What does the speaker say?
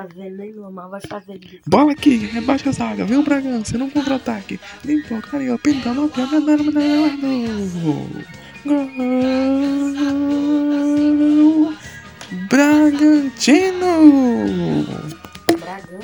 Tá fazer nenhuma, vai fazer isso. Bola aqui, rebaixa a zaga, vem o Bragança, não contra-ataque. Limpou, Carinho, pinta, não tem nada, Gol! Bragantino!